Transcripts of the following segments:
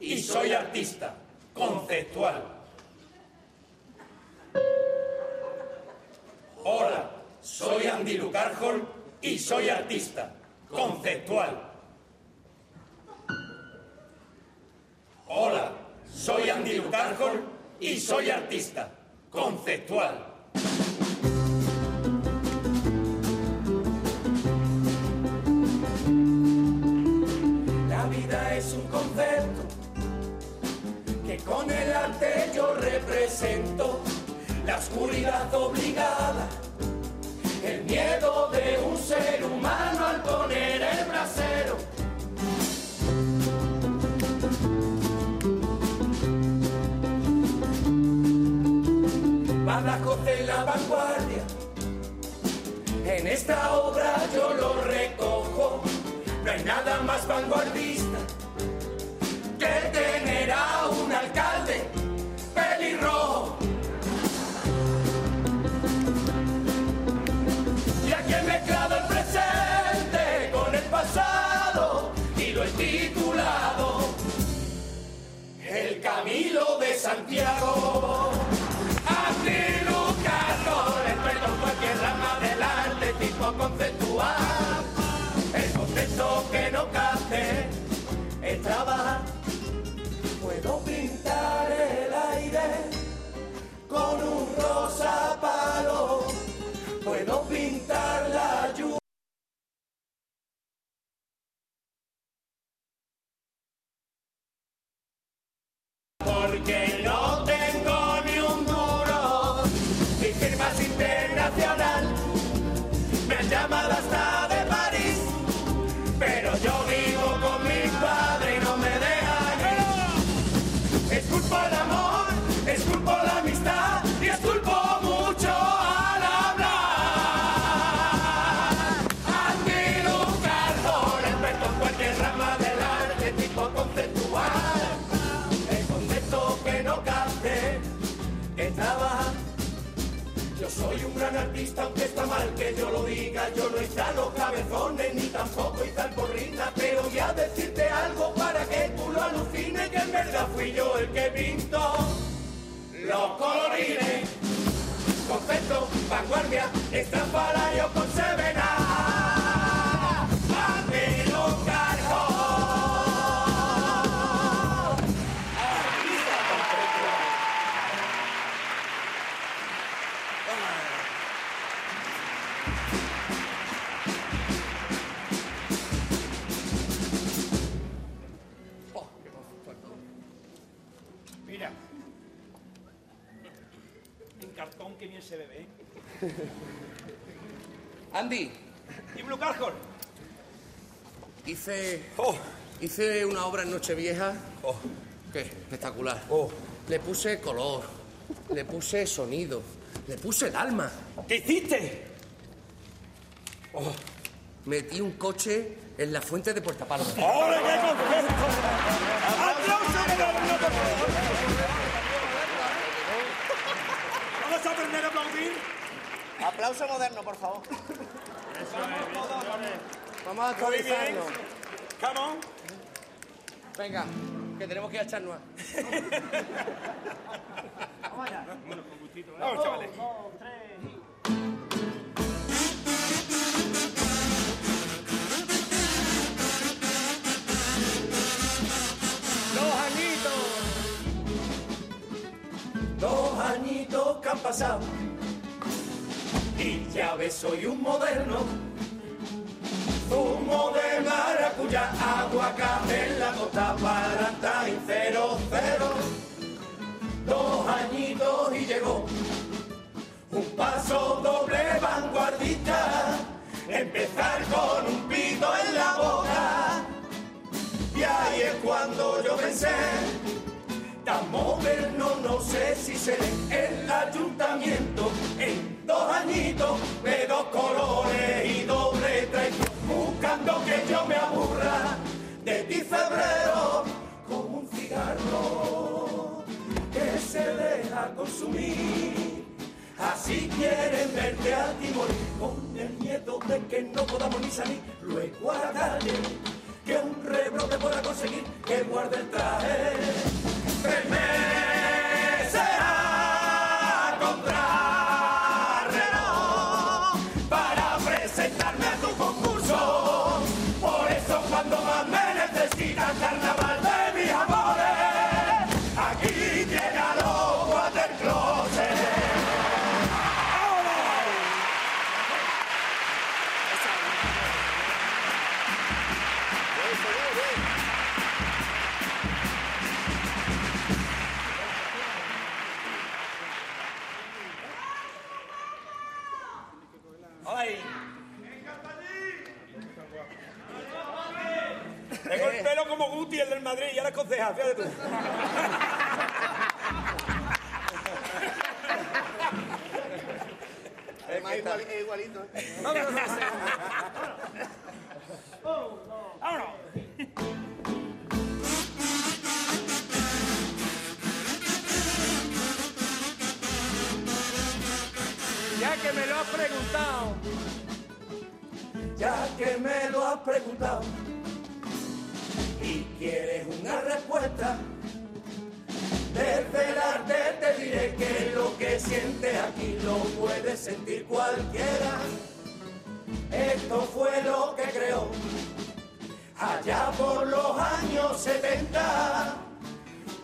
Y soy artista, conceptual. Hola, soy Andy Lucarjol y soy artista, conceptual. Hola, soy Andy Lucarjol y soy artista, conceptual. Con el arte yo represento la oscuridad obligada, el miedo de un ser humano al poner el brasero. Badajoz en la vanguardia, en esta obra yo lo recojo, no hay nada más vanguardista alcalde pelirrojo. Y aquí he mezclado el presente con el pasado y lo he titulado El Camilo de Santiago. Antilucardo, experto en cualquier rama del tipo conceptual. El concepto que no capte es trabajar. Con un rosa palo. Puedo pintar la lluvia. Artista, aunque está mal que yo lo diga. Yo no instalo cabezones ni tampoco instalo porrina. Pero voy a decirte algo para que tú lo alucines. Que en verdad fui yo el que pintó los colorines. Hice una obra en Nochevieja. oh, Qué espectacular. oh. Le puse color, le puse sonido, le puse el alma. ¿Qué hiciste? Metí un coche en la fuente de Puerta Palma. ¡Ahora qué concepto! ¡Aplauso moderno, por favor! ¿Vamos a aprender a aplaudir? Aplauso moderno, por favor. Vamos a Muy bien. actualizarnos. Come on. Venga, que tenemos que ir a echarnos. Vamos, chavales. Dos añitos. Dos añitos que han pasado. Y ya ves, soy un moderno. Zumo de maracuyá, aguacate en la costa, Valentine cero cero. Dos añitos y llegó un paso doble vanguardista. Empezar con un pito en la boca. Y ahí es cuando yo pensé, tan moderno no sé si seré el ayuntamiento en dos añitos de Así quieren verte a ti morir con el miedo de que no podamos ni salir que me lo has preguntado. ya que me lo has preguntado y quieres una respuesta, desde el arte te diré que lo que sientes aquí lo puede sentir cualquiera. Esto fue lo que creó allá por los años 70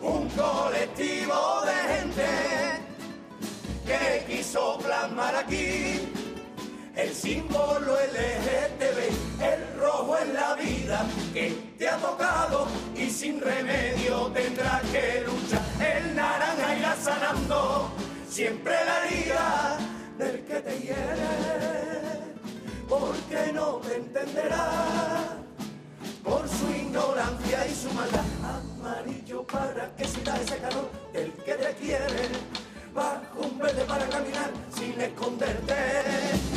un colectivo de gente que quiso plasmar aquí el símbolo LGTB, el rojo en la vida que te ha tocado y sin remedio tendrás que luchar. El naranja irá sanando siempre la herida del que te hiere, porque no te entenderá por su ignorancia y su maldad. Amarillo para que sienta ese calor del que te quiere. Para caminar sin esconderte.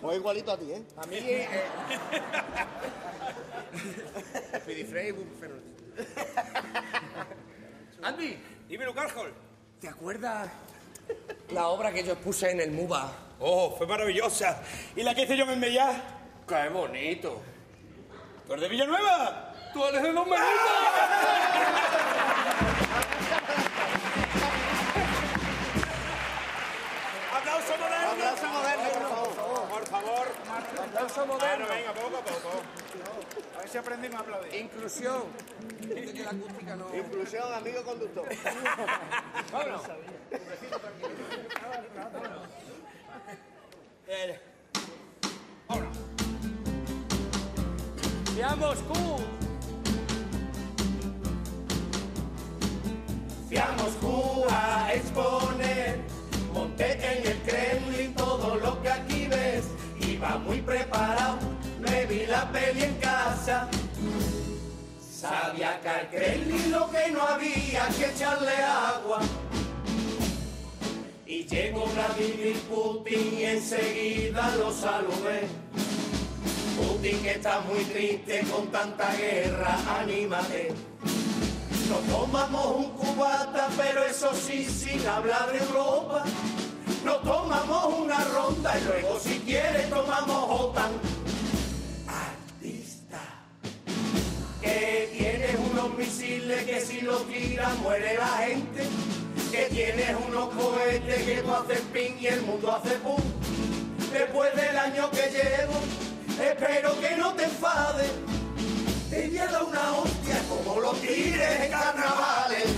Pues igualito a ti, ¿eh? A mí. Eh, Pidifrey, pero. Andy, Dímelo, Carjol. ¿te acuerdas la obra que yo expuse en el MUBA? Oh, fue maravillosa. ¿Y la que hice yo en Mellá? ¡Qué bonito! ¿Tú eres de Villanueva? ¡Tú eres de Don Benito! Aplauso Bueno, moderno. venga, poco a poco. A ver si aprendimos a aplaudir. Inclusión. Dice que la acústica no. Inclusión, amigo conductor. Vámonos. Eh, ¡Y a Moscú! Fui a exponer, peli en casa. Sabía que Kremlin lo que no había que echarle agua. Y llegó Vladimir Putin y enseguida lo saludé. Putin que está muy triste con tanta guerra, anímate. Nos tomamos un cubata, pero eso sí, sin hablar de Europa. Nos tomamos una ronda y luego si quieres tomamos OTAN. Misiles que si los tiras muere la gente. Que tienes unos cohetes que tú haces ping y el mundo hace pum. Después del año que llevo, espero que no te enfades. Te voy una hostia como los tigres en carnavales.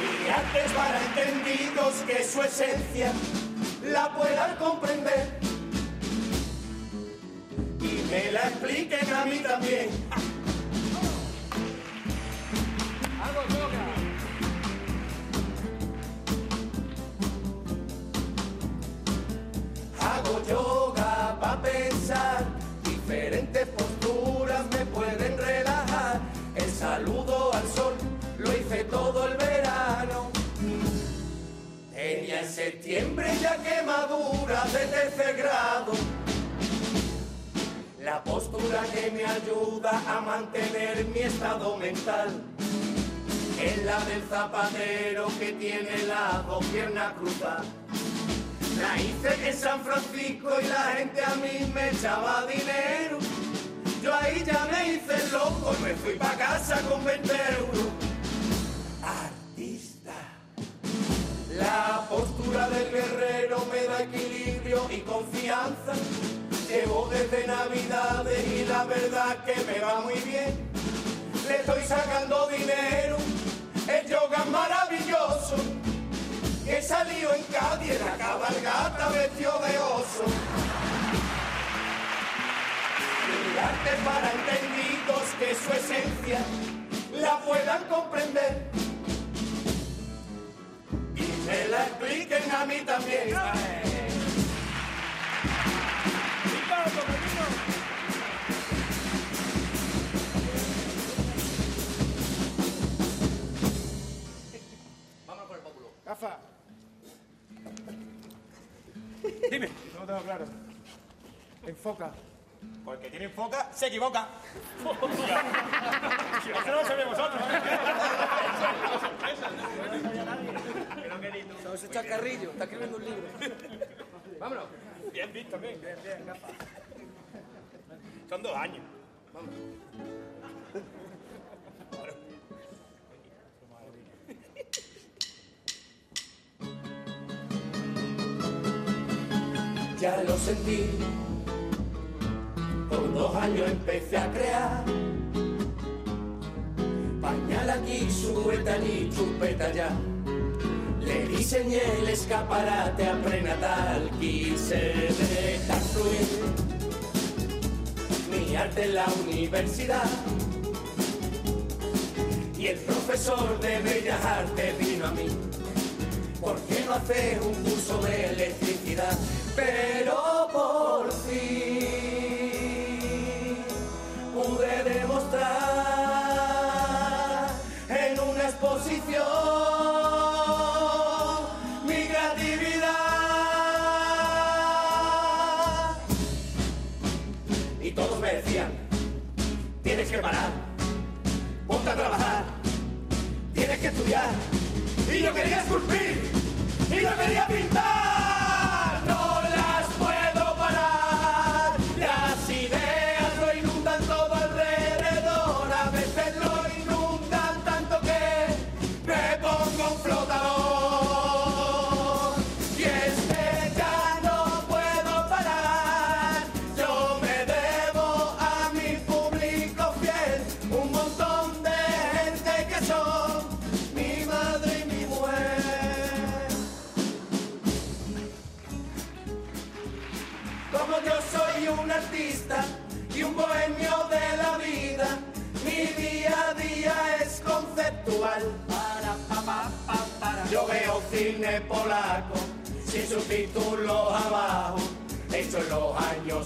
Y antes para entendidos que su esencia la puedan comprender. Y me la expliquen a mí también. Yoga para pensar, diferentes posturas me pueden relajar. El saludo al sol lo hice todo el verano. Tenía en septiembre ya quemadura de tercer grado. La postura que me ayuda a mantener mi estado mental es la del zapatero que tiene las dos piernas. La hice en San Francisco y la gente a mí me echaba dinero. Yo ahí ya me hice loco y me fui pa' casa con 20 euros. Artista. La postura del guerrero me da equilibrio y confianza. Llevo desde Navidades y la verdad que me va muy bien. Le estoy sacando dinero. He salido en Cádiz la cabalgata vestido de oso. Mi arte para entendidos que su esencia la puedan comprender y me la expliquen a mí también. Tengo claro. Enfoca. Porque tiene foca, se equivoca. Eso no lo sabéis vosotros. No, ese chacarrillo, está escribiendo un libro. Vámonos. Bien visto, bien, bien, bien. Son dos años. Ya lo sentí. Con dos años empecé a crear. Pañal aquí, subeta allí, chupeta allá. Le diseñé el escaparate a prenatal. Quise dejar fluir mi arte en la universidad. Y el profesor de Bellas Artes vino a mí. ¿Por qué no haces un curso de electricidad? Pero por fin pude demostrar en una exposición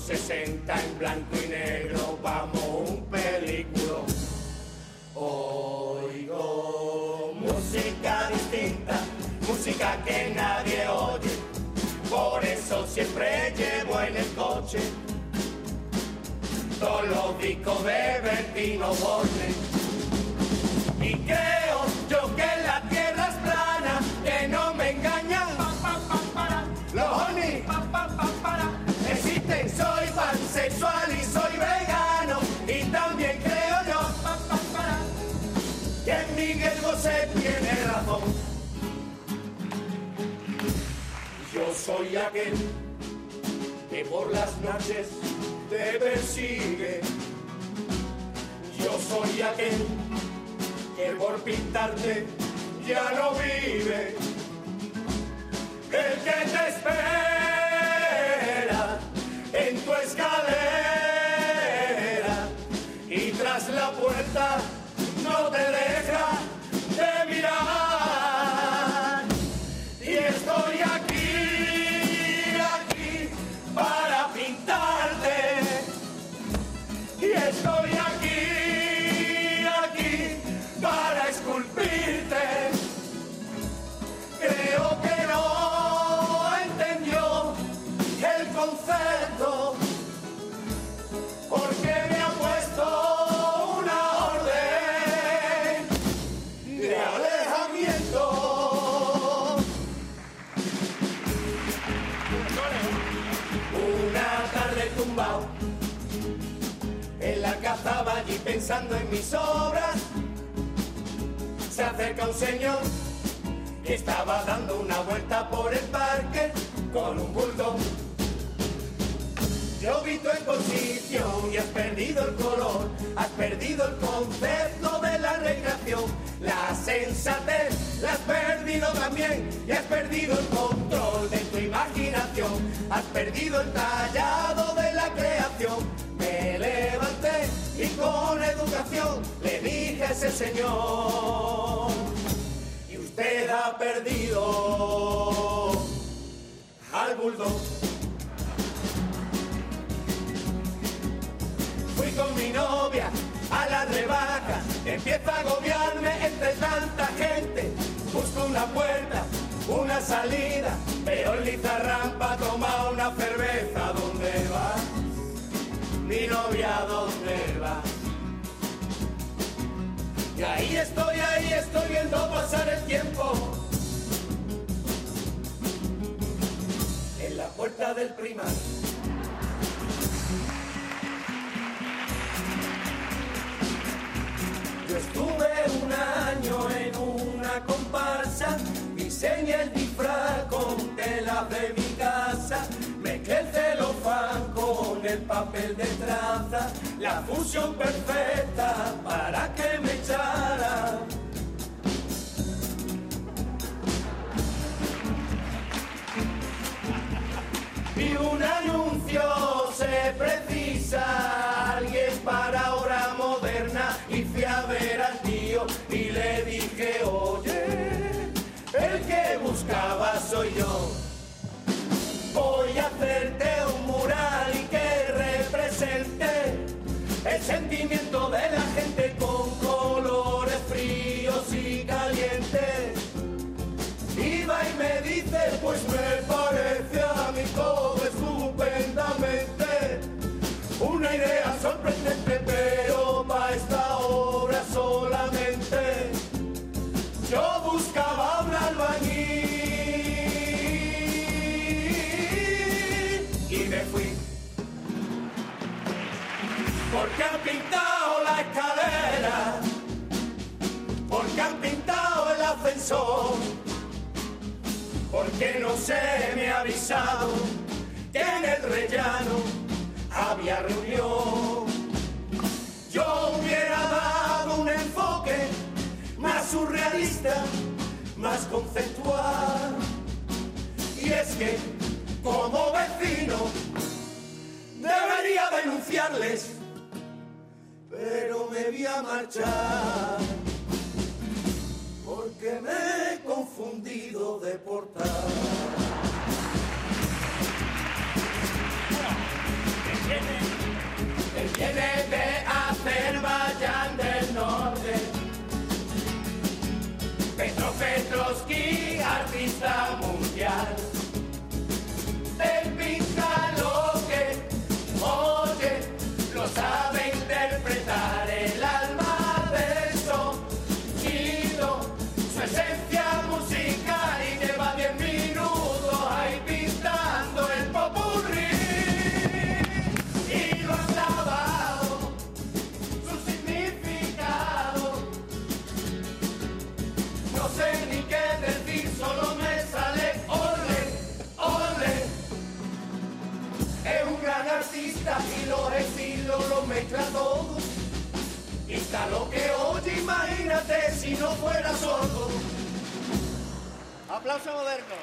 60 en blanco y negro, vamos un película. Oigo música distinta, música que nadie oye. Por eso siempre llevo en el coche todos los discos de Bertino Borne. Y creo Yo soy aquel que por las noches te persigue. Yo soy aquel que por pintarte ya no vive. El que te espera en la cazaba allí pensando en mis obras. Se acerca un señor que estaba dando una vuelta por el parque con un bulldog. Yo vi tu exposición y has perdido el color, has perdido el concepto de la recreación, la sensatez la has perdido también y has perdido el control de tu imaginación, has perdido el tallado de la creación. Me levanté y con educación le dije a ese señor, y usted ha perdido al bulldog. Empieza a agobiarme entre tanta gente. Busco una puerta, una salida, veo el Lizarrampa toma una cerveza. ¿Dónde va? Mi novia, ¿dónde va? Y ahí estoy, ahí estoy viendo pasar el tiempo. En la puerta del primar. Comparsa, diseñé el disfraz con tela de mi casa, mezclé el celofán con el papel de traza, la fusión perfecta para que me echara. Vi un anuncio, se precisa alguien para hora moderna y fui a ver al tío y le dije, buscaba soy yo. Voy a hacerte un mural y que represente el sentimiento de la gente con colores fríos y calientes. Iba y me dice, pues me parece a mí todo estupendamente. Una idea sorprendente, ascensor porque no se me ha avisado que en el rellano había reunión. Yo hubiera dado un enfoque más surrealista, más conceptual. Y es que, como vecino, debería denunciarles, pero me voy a marchar porque me he confundido de portal. Él viene de Azerbaiyán gran artista y los estilos los mezcla todos. Y está lo que oye, imagínate si no fuera sordo. Aplauso moderno.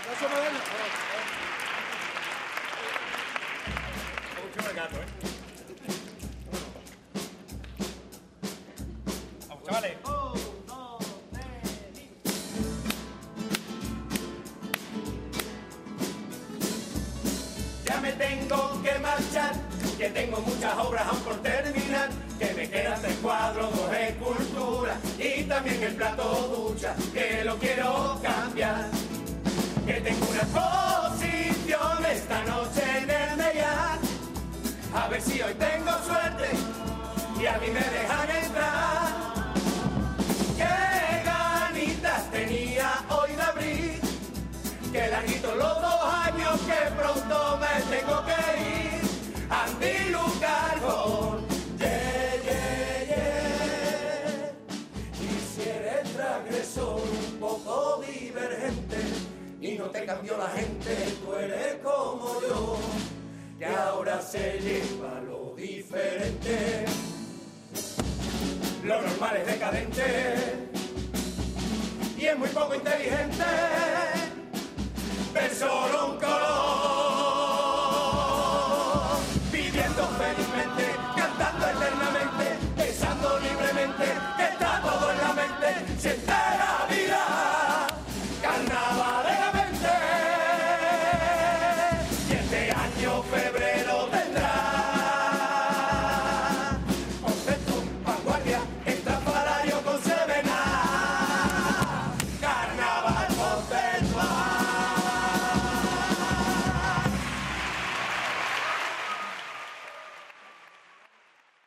Aplauso moderno. Mucho regato, ¿eh? Vamos, chavales. Muchas obras aún por terminar, que me quedan tres cuadros, dos esculturas y también el plato ducha, que lo quiero cambiar. Que tengo una exposición esta noche en el Meyar, a ver si hoy tengo suerte y a mí me te cambió la gente, tú eres como yo, que ahora se lleva lo diferente. Lo normal es decadente y es muy poco inteligente ver solo